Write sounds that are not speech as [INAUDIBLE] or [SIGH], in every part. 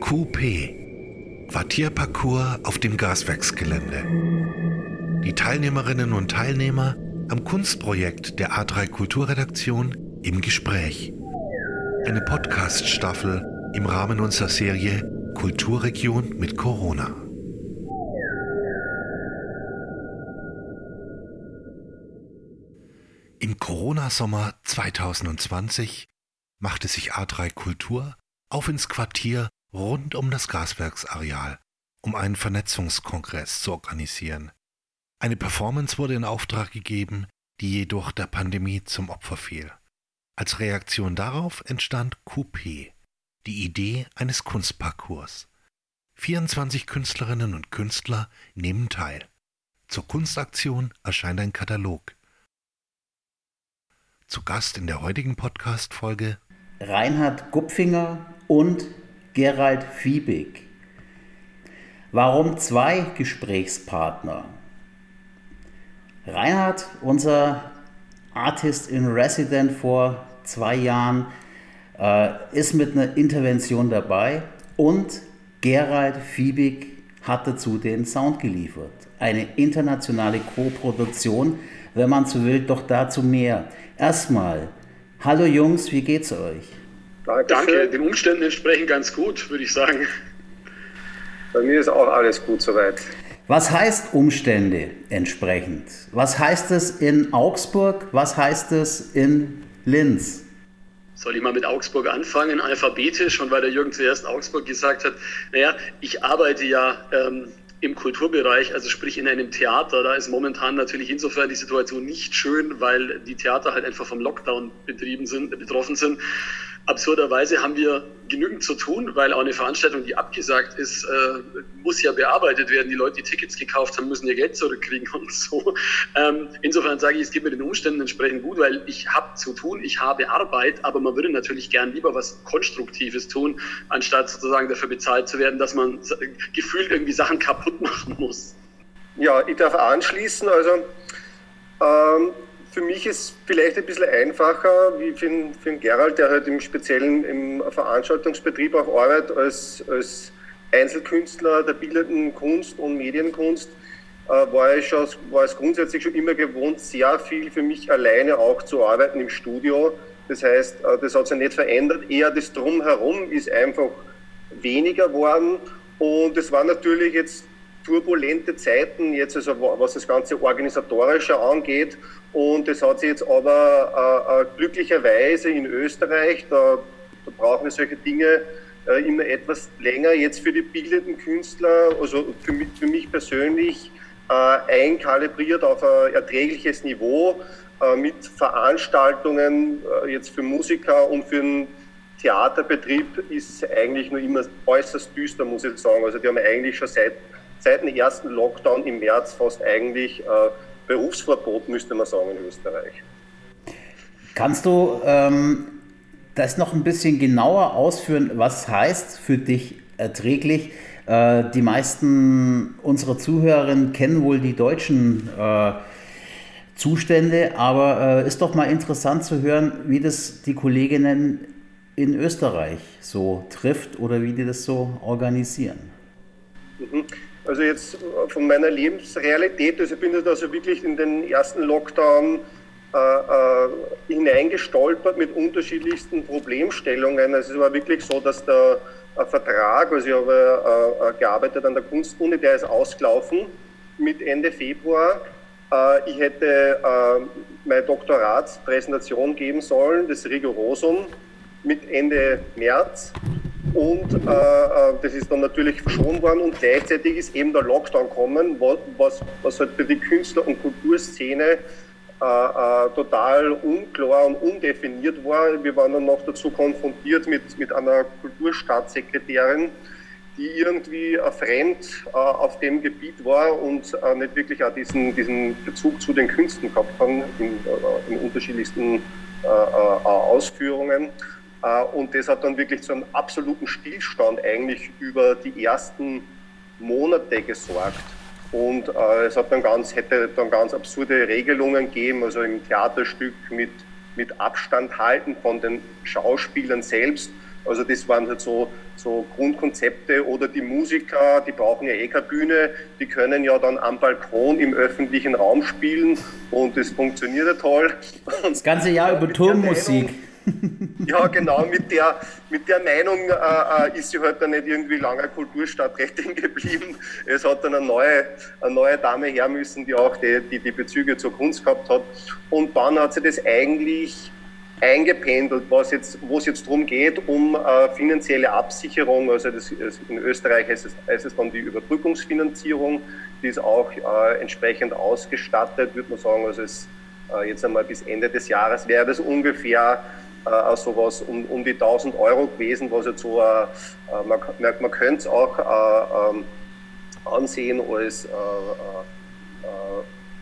QP Quartierparcours auf dem Gaswerksgelände. Die Teilnehmerinnen und Teilnehmer am Kunstprojekt der A3 Kulturredaktion im Gespräch. Eine Podcast-Staffel im Rahmen unserer Serie Kulturregion mit Corona. Im Corona-Sommer 2020 machte sich A3 Kultur auf ins Quartier rund um das Gaswerksareal, um einen Vernetzungskongress zu organisieren. Eine Performance wurde in Auftrag gegeben, die jedoch der Pandemie zum Opfer fiel. Als Reaktion darauf entstand Coupé, die Idee eines Kunstparcours. 24 Künstlerinnen und Künstler nehmen teil. Zur Kunstaktion erscheint ein Katalog. Zu Gast in der heutigen Podcast-Folge Reinhard Gupfinger und Gerald Fiebig. Warum zwei Gesprächspartner? Reinhard, unser Artist in Resident vor zwei Jahren, äh, ist mit einer Intervention dabei und Gerald Fiebig hat dazu den Sound geliefert. Eine internationale Co-Produktion, wenn man so will, doch dazu mehr. Erstmal, hallo Jungs, wie geht's euch? Danke, den Umständen entsprechend ganz gut, würde ich sagen. Bei mir ist auch alles gut soweit. Was heißt Umstände entsprechend? Was heißt es in Augsburg? Was heißt es in Linz? Soll ich mal mit Augsburg anfangen, alphabetisch? Und weil der Jürgen zuerst Augsburg gesagt hat, naja, ich arbeite ja ähm, im Kulturbereich, also sprich in einem Theater, da ist momentan natürlich insofern die Situation nicht schön, weil die Theater halt einfach vom Lockdown betrieben sind, betroffen sind absurderweise haben wir genügend zu tun, weil auch eine Veranstaltung, die abgesagt ist, äh, muss ja bearbeitet werden. Die Leute, die Tickets gekauft haben, müssen ihr Geld zurückkriegen [LAUGHS] und so. Ähm, insofern sage ich, es geht mir den Umständen entsprechend gut, weil ich habe zu tun, ich habe Arbeit, aber man würde natürlich gern lieber was Konstruktives tun, anstatt sozusagen dafür bezahlt zu werden, dass man gefühlt irgendwie Sachen kaputt [LAUGHS] machen muss. Ja, ich darf anschließen. Also ähm für mich ist vielleicht ein bisschen einfacher, wie für den, für den Gerald, der halt im speziellen im Veranstaltungsbetrieb auch arbeitet, als, als Einzelkünstler der bildenden Kunst und Medienkunst, äh, war, ich schon, war es grundsätzlich schon immer gewohnt, sehr viel für mich alleine auch zu arbeiten im Studio. Das heißt, äh, das hat sich nicht verändert. Eher das Drumherum ist einfach weniger geworden. Und es war natürlich jetzt turbulente Zeiten, jetzt also was das ganze Organisatorische angeht. Und es hat sich jetzt aber äh, äh, glücklicherweise in Österreich, da, da brauchen wir solche Dinge äh, immer etwas länger, jetzt für die bildenden Künstler, also für mich, für mich persönlich, äh, einkalibriert auf ein erträgliches Niveau äh, mit Veranstaltungen äh, jetzt für Musiker und für den Theaterbetrieb ist eigentlich nur immer äußerst düster, muss ich sagen. Also die haben eigentlich schon seit seit dem ersten Lockdown im März fast eigentlich Berufsverbot, müsste man sagen, in Österreich. Kannst du ähm, das noch ein bisschen genauer ausführen, was heißt für dich erträglich? Äh, die meisten unserer Zuhörerinnen kennen wohl die deutschen äh, Zustände, aber äh, ist doch mal interessant zu hören, wie das die Kolleginnen in Österreich so trifft oder wie die das so organisieren. Mhm. Also jetzt von meiner Lebensrealität, also ich bin jetzt also wirklich in den ersten Lockdown äh, äh, hineingestolpert mit unterschiedlichsten Problemstellungen. Also es war wirklich so, dass der äh, Vertrag, also ich habe äh, äh, gearbeitet an der Kunstuni, der ist ausgelaufen mit Ende Februar. Äh, ich hätte meine Doktoratspräsentation geben sollen, das Rigorosum, mit Ende März. Und äh, äh, das ist dann natürlich verschoben worden und gleichzeitig ist eben der Lockdown gekommen, was, was halt für die Künstler- und Kulturszene äh, äh, total unklar und undefiniert war. Wir waren dann noch dazu konfrontiert mit, mit einer Kulturstaatssekretärin, die irgendwie äh, fremd äh, auf dem Gebiet war und äh, nicht wirklich auch diesen, diesen Bezug zu den Künsten gehabt haben in, in unterschiedlichsten Ausführungen. Äh, und das hat dann wirklich zu einem absoluten Stillstand eigentlich über die ersten Monate gesorgt. Und äh, es hat dann ganz, hätte dann ganz absurde Regelungen gegeben, also im Theaterstück mit, mit Abstand halten von den Schauspielern selbst. Also das waren halt so, so Grundkonzepte oder die Musiker, die brauchen ja eh keine Bühne, die können ja dann am Balkon im öffentlichen Raum spielen und das funktioniert ja toll. Das ganze Jahr [LAUGHS] über Turmmusik. [LAUGHS] Ja, genau, mit der, mit der Meinung äh, äh ist sie halt dann nicht irgendwie lange Kulturstadträtin [LAUGHS] geblieben. Es hat dann eine neue, eine neue Dame her müssen, die auch die, die, die Bezüge zur Kunst gehabt hat. Und dann hat sie das eigentlich eingependelt, was jetzt, wo es jetzt darum geht, um äh, finanzielle Absicherung. Also das, in Österreich heißt es, heißt es dann die Überbrückungsfinanzierung, die ist auch äh, entsprechend ausgestattet, würde man sagen. Also es, äh, jetzt einmal bis Ende des Jahres wäre das ungefähr äh, sowas um, um die 1000 Euro gewesen, was jetzt so, äh, man, man könnte es auch äh, ähm, ansehen als äh, äh,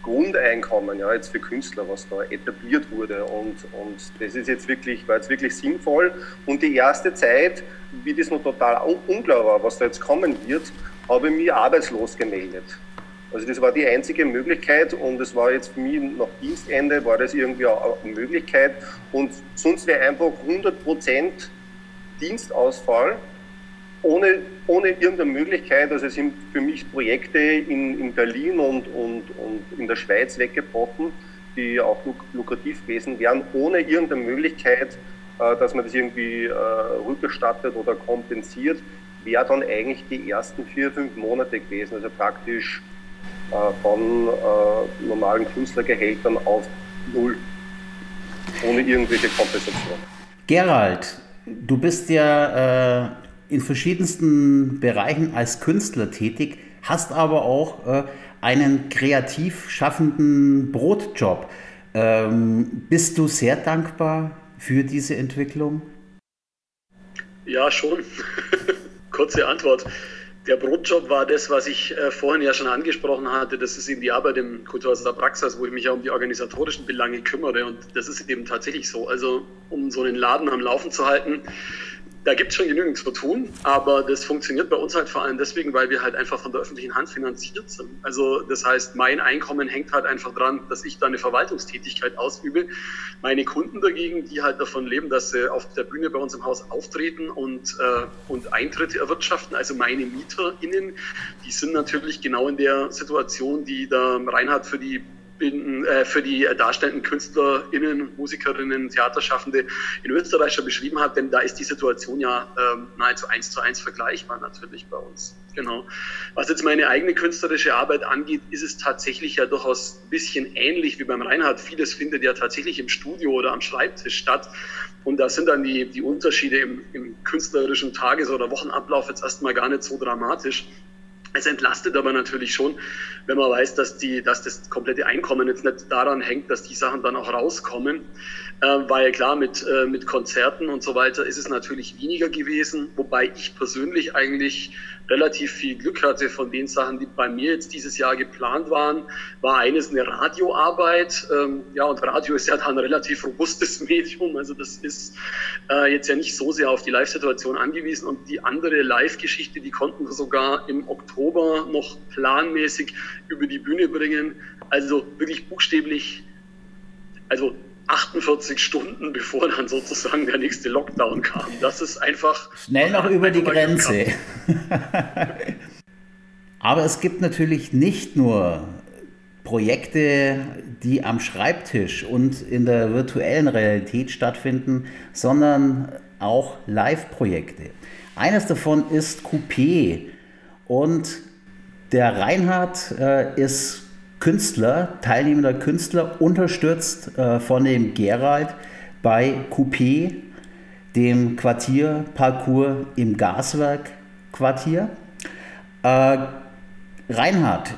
Grundeinkommen ja, jetzt für Künstler, was da etabliert wurde. Und, und das ist jetzt wirklich, war jetzt wirklich sinnvoll. Und die erste Zeit, wie das noch total unklar war, was da jetzt kommen wird, habe ich mich arbeitslos gemeldet. Also das war die einzige Möglichkeit und es war jetzt für mich nach Dienstende, war das irgendwie eine Möglichkeit. Und sonst wäre einfach 100% Dienstausfall ohne, ohne irgendeine Möglichkeit, also es sind für mich Projekte in, in Berlin und, und, und in der Schweiz weggebrochen, die auch lukrativ gewesen wären, ohne irgendeine Möglichkeit, äh, dass man das irgendwie äh, rückerstattet oder kompensiert, wäre dann eigentlich die ersten vier, fünf Monate gewesen, also praktisch von äh, normalen Künstlergehältern auf null, ohne irgendwelche Kompensation. Gerald, du bist ja äh, in verschiedensten Bereichen als Künstler tätig, hast aber auch äh, einen kreativ schaffenden Brotjob. Ähm, bist du sehr dankbar für diese Entwicklung? Ja, schon. [LAUGHS] Kurze Antwort. Der Brotjob war das, was ich äh, vorhin ja schon angesprochen hatte. Das ist eben die Arbeit im Kulturhaus der Praxis, wo ich mich ja um die organisatorischen Belange kümmere. Und das ist eben tatsächlich so. Also, um so einen Laden am Laufen zu halten, da gibt es schon genügend zu tun, aber das funktioniert bei uns halt vor allem deswegen, weil wir halt einfach von der öffentlichen Hand finanziert sind. Also das heißt, mein Einkommen hängt halt einfach dran, dass ich da eine Verwaltungstätigkeit ausübe. Meine Kunden dagegen, die halt davon leben, dass sie auf der Bühne bei uns im Haus auftreten und, äh, und Eintritte erwirtschaften, also meine MieterInnen, die sind natürlich genau in der Situation, die da Reinhard für die bin, äh, für die darstellenden KünstlerInnen, Musikerinnen, Theaterschaffende in Österreich schon beschrieben habe, denn da ist die Situation ja ähm, nahezu eins zu eins vergleichbar natürlich bei uns. Genau. Was jetzt meine eigene künstlerische Arbeit angeht, ist es tatsächlich ja durchaus ein bisschen ähnlich wie beim Reinhard. Vieles findet ja tatsächlich im Studio oder am Schreibtisch statt. Und da sind dann die, die Unterschiede im, im künstlerischen Tages- oder Wochenablauf jetzt erstmal gar nicht so dramatisch. Es entlastet aber natürlich schon, wenn man weiß, dass, die, dass das komplette Einkommen jetzt nicht daran hängt, dass die Sachen dann auch rauskommen. Äh, weil klar, mit, äh, mit Konzerten und so weiter ist es natürlich weniger gewesen, wobei ich persönlich eigentlich relativ viel Glück hatte von den Sachen, die bei mir jetzt dieses Jahr geplant waren, war eines eine Radioarbeit. Ähm, ja, und Radio ist ja dann ein relativ robustes [LAUGHS] Medium. Also das ist äh, jetzt ja nicht so sehr auf die Live-Situation angewiesen. Und die andere Live-Geschichte, die konnten wir sogar im Oktober noch planmäßig über die Bühne bringen. Also wirklich buchstäblich, also 48 Stunden, bevor dann sozusagen der nächste Lockdown kam. Das ist einfach. Schnell noch über die Grenze. [LAUGHS] Aber es gibt natürlich nicht nur Projekte, die am Schreibtisch und in der virtuellen Realität stattfinden, sondern auch Live-Projekte. Eines davon ist Coupé und der Reinhard äh, ist Künstler, teilnehmender Künstler, unterstützt äh, von dem Gerald bei Coupé, dem Quartierparcours im Gaswerkquartier. Äh, Reinhard,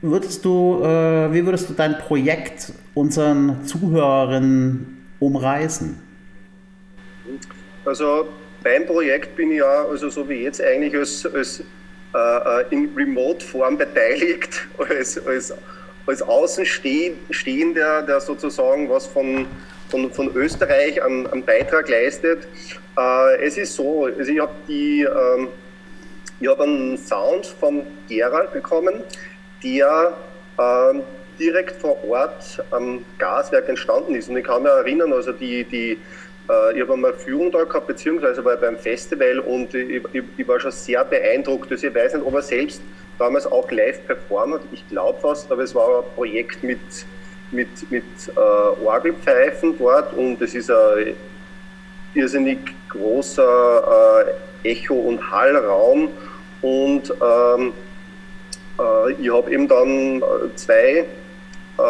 würdest du, äh, wie würdest du dein Projekt unseren Zuhörern umreißen? Also beim Projekt bin ich ja, also so wie jetzt eigentlich als, als äh, äh, in Remote-Form beteiligt, [LAUGHS] als, als, als Außenstehender, der sozusagen was von, von, von Österreich an, an Beitrag leistet. Äh, es ist so, also ich habe ähm, hab einen Sound von Gerald bekommen, der äh, direkt vor Ort am Gaswerk entstanden ist. Und ich kann mich erinnern, also die, die ich habe einmal Führung da gehabt, beziehungsweise war beim Festival und ich, ich, ich, war schon sehr beeindruckt. Also ich weiß nicht, ob er selbst damals auch live performt hat. Ich glaube fast, aber es war ein Projekt mit, mit, mit äh, Orgelpfeifen dort und es ist ein irrsinnig großer äh, Echo- und Hallraum und ähm, äh, ich habe eben dann zwei äh,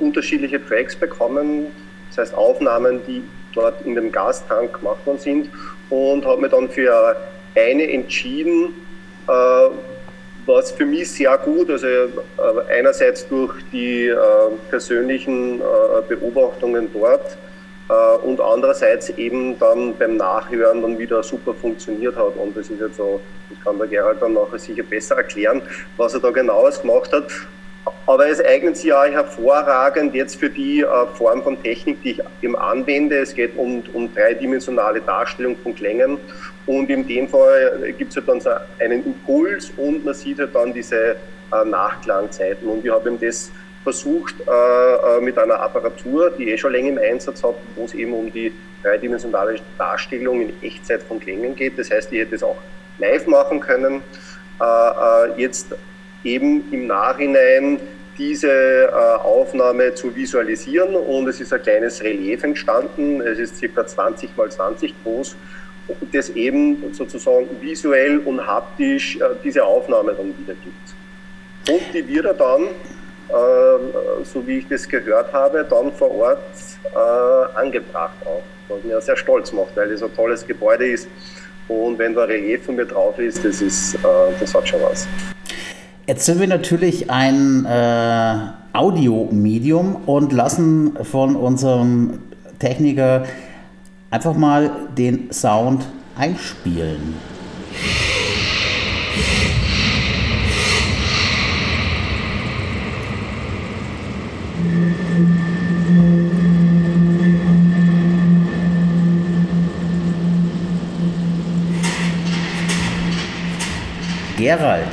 unterschiedliche Tracks bekommen, das heißt Aufnahmen, die dort in dem Gastank gemacht worden sind und habe mich dann für eine entschieden, äh, was für mich sehr gut, also äh, einerseits durch die äh, persönlichen äh, Beobachtungen dort äh, und andererseits eben dann beim Nachhören dann wieder super funktioniert hat. Und das ist jetzt so, das kann der Gerald dann nachher sicher besser erklären, was er da genaues gemacht hat. Aber es eignet sich auch hervorragend jetzt für die äh, Form von Technik, die ich eben anwende. Es geht um, um dreidimensionale Darstellung von Klängen. Und in dem Fall gibt es halt dann so einen Impuls und man sieht halt dann diese äh, Nachklangzeiten. Und ich habe eben das versucht äh, mit einer Apparatur, die eh schon länger im Einsatz habe, wo es eben um die dreidimensionale Darstellung in Echtzeit von Klängen geht. Das heißt, ich hätte es auch live machen können. Jetzt eben im Nachhinein diese äh, Aufnahme zu visualisieren und es ist ein kleines Relief entstanden. Es ist circa 20 mal 20 groß, das eben sozusagen visuell und haptisch äh, diese Aufnahme dann wiedergibt. Und die wird er dann, äh, so wie ich das gehört habe, dann vor Ort äh, angebracht auch. Was mir sehr stolz macht, weil es ein tolles Gebäude ist. Und wenn da Relief von mir drauf ist, das, ist, äh, das hat schon was. Jetzt sind wir natürlich ein äh, Audiomedium und lassen von unserem Techniker einfach mal den Sound einspielen. Gerald,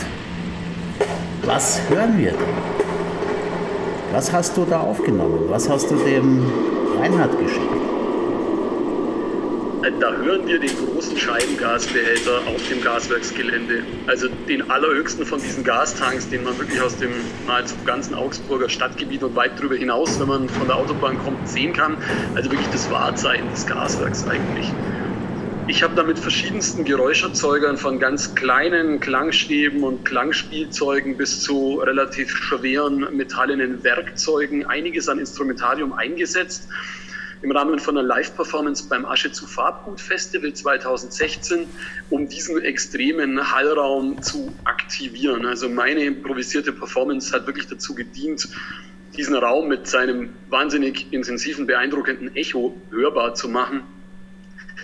was hören wir denn? Was hast du da aufgenommen? Was hast du dem Reinhard geschickt? Da hören wir den großen Scheibengasbehälter auf dem Gaswerksgelände. Also den allerhöchsten von diesen Gastanks, den man wirklich aus dem nahezu ganzen Augsburger Stadtgebiet und weit darüber hinaus, wenn man von der Autobahn kommt, sehen kann. Also wirklich das Wahrzeichen des Gaswerks eigentlich. Ich habe da mit verschiedensten Geräuscherzeugern von ganz kleinen Klangstäben und Klangspielzeugen bis zu relativ schweren metallenen Werkzeugen einiges an Instrumentarium eingesetzt. Im Rahmen von einer Live-Performance beim Asche zu Farbgut Festival 2016, um diesen extremen Hallraum zu aktivieren. Also meine improvisierte Performance hat wirklich dazu gedient, diesen Raum mit seinem wahnsinnig intensiven, beeindruckenden Echo hörbar zu machen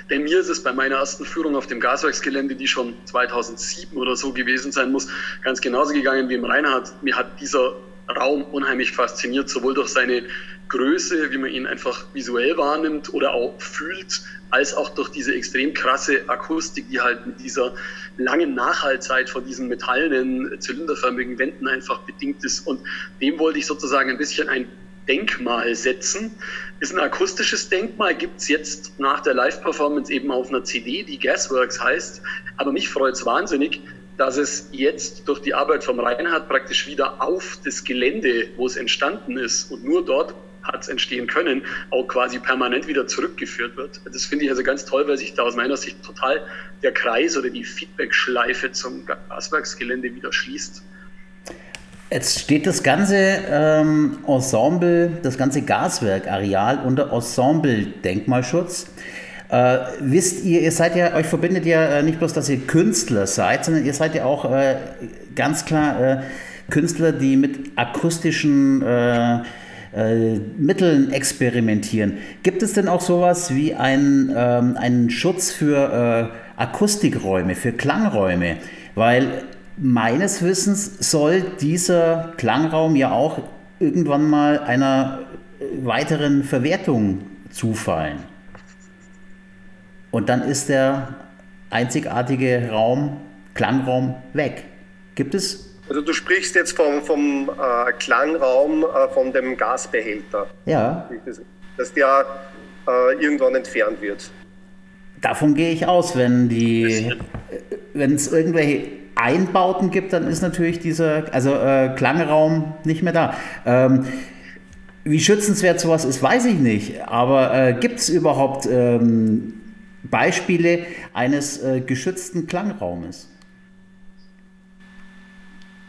denn mir ist es bei meiner ersten Führung auf dem Gaswerksgelände, die schon 2007 oder so gewesen sein muss, ganz genauso gegangen wie im Reinhard. Mir hat dieser Raum unheimlich fasziniert, sowohl durch seine Größe, wie man ihn einfach visuell wahrnimmt oder auch fühlt, als auch durch diese extrem krasse Akustik, die halt mit dieser langen Nachhaltzeit von diesen metallenen, zylinderförmigen Wänden einfach bedingt ist. Und dem wollte ich sozusagen ein bisschen ein Denkmal setzen. Ist ein akustisches Denkmal, gibt es jetzt nach der Live-Performance eben auf einer CD, die Gasworks heißt. Aber mich freut es wahnsinnig, dass es jetzt durch die Arbeit vom Reinhard praktisch wieder auf das Gelände, wo es entstanden ist und nur dort hat es entstehen können, auch quasi permanent wieder zurückgeführt wird. Das finde ich also ganz toll, weil sich da aus meiner Sicht total der Kreis oder die Feedback-Schleife zum Gaswerksgelände wieder schließt. Jetzt steht das ganze ähm, Ensemble, das ganze Gaswerkareal unter Ensemble-Denkmalschutz. Äh, wisst ihr, ihr seid ja, euch verbindet ja äh, nicht bloß, dass ihr Künstler seid, sondern ihr seid ja auch äh, ganz klar äh, Künstler, die mit akustischen äh, Mitteln experimentieren. Gibt es denn auch sowas wie ein, ähm, einen Schutz für Akustikräume, für Klangräume? Weil meines Wissens soll dieser Klangraum ja auch irgendwann mal einer weiteren Verwertung zufallen. Und dann ist der einzigartige Raum, Klangraum weg. Gibt es? Also du sprichst jetzt vom, vom äh, Klangraum äh, von dem Gasbehälter. Ja. Dass der äh, irgendwann entfernt wird. Davon gehe ich aus, wenn die, wenn es irgendwelche Einbauten gibt, dann ist natürlich dieser, also äh, Klangraum nicht mehr da. Ähm, wie schützenswert sowas ist, weiß ich nicht. Aber äh, gibt es überhaupt ähm, Beispiele eines äh, geschützten Klangraumes?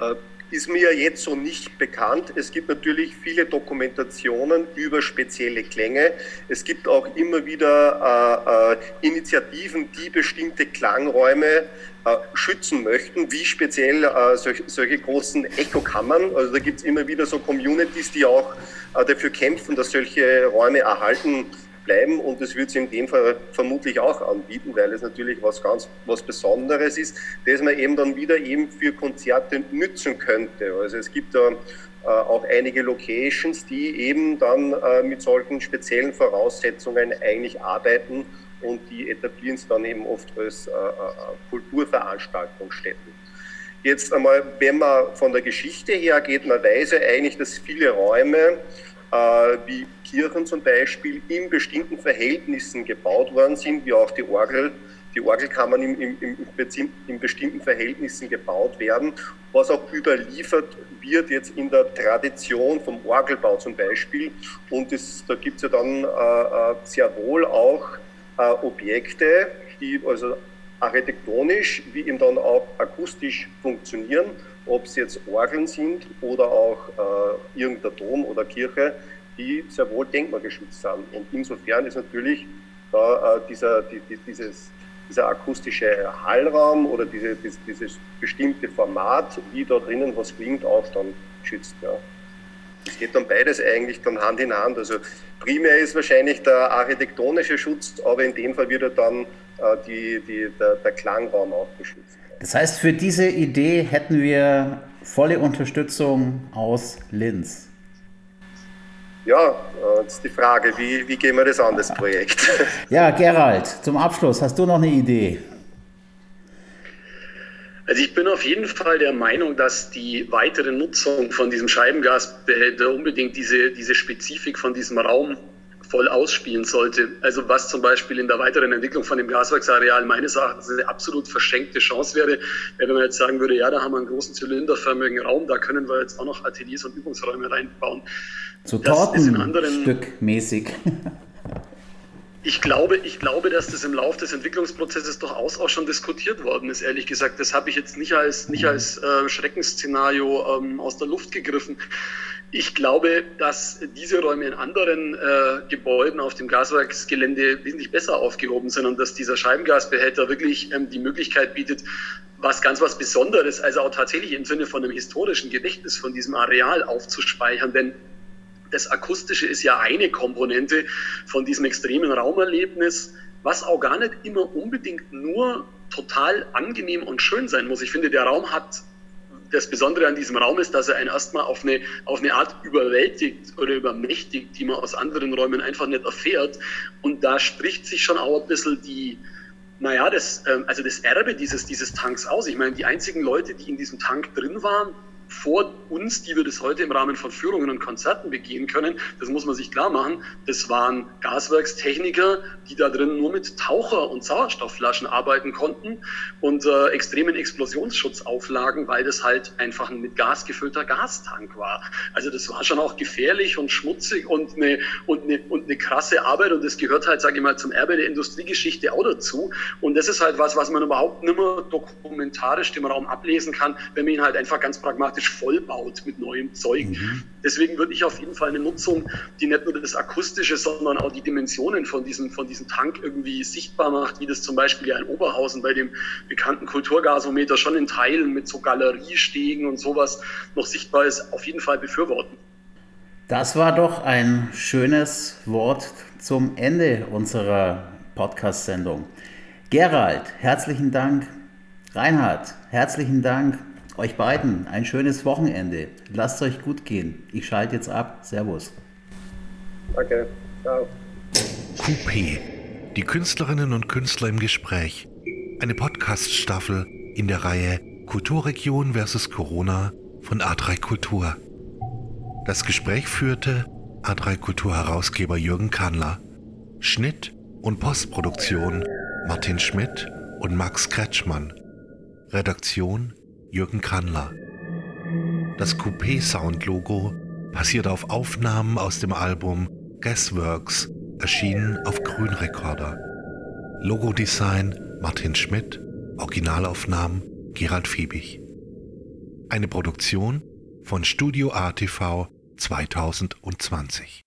Äh, ist mir jetzt so nicht bekannt. Es gibt natürlich viele Dokumentationen über spezielle Klänge. Es gibt auch immer wieder äh, äh, Initiativen, die bestimmte Klangräume äh, schützen möchten, wie speziell äh, solch, solche großen Echokammern. Also da gibt es immer wieder so Communities, die auch äh, dafür kämpfen, dass solche Räume erhalten bleiben und das wird sie in dem Fall vermutlich auch anbieten, weil es natürlich was ganz was Besonderes ist, das man eben dann wieder eben für Konzerte nützen könnte. Also es gibt da äh, auch einige Locations, die eben dann äh, mit solchen speziellen Voraussetzungen eigentlich arbeiten und die etablieren es dann eben oft als äh, Kulturveranstaltungsstätten. Jetzt einmal, wenn man von der Geschichte her geht, man weiß ja eigentlich, dass viele Räume wie Kirchen zum Beispiel in bestimmten Verhältnissen gebaut worden sind, wie auch die Orgel, die Orgelkammern im, im, im, in bestimmten Verhältnissen gebaut werden, was auch überliefert wird jetzt in der Tradition vom Orgelbau zum Beispiel. Und das, da gibt es ja dann äh, äh, sehr wohl auch äh, Objekte, die also architektonisch wie eben dann auch akustisch funktionieren ob es jetzt Orgeln sind oder auch äh, irgendein Dom oder Kirche, die sehr wohl denkmalgeschützt sind. Und insofern ist natürlich äh, dieser, die, die, dieses, dieser akustische Hallraum oder diese, dieses, dieses bestimmte Format, wie da drinnen was klingt, auch dann geschützt. Ja. Es geht dann beides eigentlich dann Hand in Hand. Also primär ist wahrscheinlich der architektonische Schutz, aber in dem Fall wird er dann äh, die, die, der, der Klangraum auch geschützt. Das heißt, für diese Idee hätten wir volle Unterstützung aus Linz. Ja, äh, jetzt die Frage, wie, wie gehen wir das an, das Projekt? [LAUGHS] Ja, Gerald, zum Abschluss, hast du noch eine Idee? Also ich bin auf jeden Fall der Meinung, dass die weitere Nutzung von diesem Scheibengasbehälter unbedingt diese, diese Spezifik von diesem Raum voll ausspielen sollte. Also was zum Beispiel in der weiteren Entwicklung von dem Gaswerksareal meines Erachtens eine absolut verschenkte Chance wäre, wenn man jetzt sagen würde, ja, da haben wir einen großen zylinderförmigen Raum, da können wir jetzt auch noch Ateliers und Übungsräume reinbauen. So Tortenstückmäßig. Ich glaube, ich glaube, dass das im Laufe des Entwicklungsprozesses durchaus auch schon diskutiert worden ist, ehrlich gesagt. Das habe ich jetzt nicht als, nicht als äh, Schreckensszenario ähm, aus der Luft gegriffen. Ich glaube, dass diese Räume in anderen äh, Gebäuden auf dem Gaswerksgelände wesentlich besser aufgehoben sind und dass dieser Scheibengasbehälter wirklich ähm, die Möglichkeit bietet, was ganz was Besonderes, also auch tatsächlich im Sinne von einem historischen Gedächtnis von diesem Areal aufzuspeichern. Denn das Akustische ist ja eine Komponente von diesem extremen Raumerlebnis, was auch gar nicht immer unbedingt nur total angenehm und schön sein muss. Ich finde, der Raum hat das Besondere an diesem Raum ist, dass er einen erstmal auf eine, auf eine Art überwältigt oder übermächtigt, die man aus anderen Räumen einfach nicht erfährt. Und da spricht sich schon auch ein bisschen die, naja, das, ähm, also das Erbe dieses, dieses Tanks aus. Ich meine, die einzigen Leute, die in diesem Tank drin waren, vor uns, die wir das heute im Rahmen von Führungen und Konzerten begehen können, das muss man sich klar machen, das waren Gaswerkstechniker, die da drin nur mit Taucher- und Sauerstoffflaschen arbeiten konnten und äh, extremen Explosionsschutzauflagen, weil das halt einfach ein mit Gas gefüllter Gastank war. Also das war schon auch gefährlich und schmutzig und eine, und eine, und eine krasse Arbeit und das gehört halt, sage ich mal, zum Erbe der Industriegeschichte auch dazu. Und das ist halt was, was man überhaupt nicht mehr dokumentarisch dem Raum ablesen kann, wenn man ihn halt einfach ganz pragmatisch praktisch vollbaut mit neuem Zeug. Mhm. Deswegen würde ich auf jeden Fall eine Nutzung, die nicht nur das Akustische, sondern auch die Dimensionen von diesem, von diesem Tank irgendwie sichtbar macht, wie das zum Beispiel ja in Oberhausen bei dem bekannten Kulturgasometer schon in Teilen mit so Galeriestegen und sowas noch sichtbar ist, auf jeden Fall befürworten. Das war doch ein schönes Wort zum Ende unserer Podcast-Sendung. Gerald, herzlichen Dank. Reinhard, herzlichen Dank. Euch beiden ein schönes Wochenende. Lasst euch gut gehen. Ich schalte jetzt ab. Servus. Danke. Ciao. Coupé. Die Künstlerinnen und Künstler im Gespräch. Eine Podcast-Staffel in der Reihe Kulturregion versus Corona von A3 Kultur. Das Gespräch führte A3 Kultur Herausgeber Jürgen Kannler. Schnitt und Postproduktion Martin Schmidt und Max Kretschmann. Redaktion Jürgen Kandler. Das Coupé-Sound-Logo basiert auf Aufnahmen aus dem Album Guessworks, erschienen auf Grünrekorder. Logodesign Martin Schmidt, Originalaufnahmen Gerald Fiebig. Eine Produktion von Studio ATV 2020.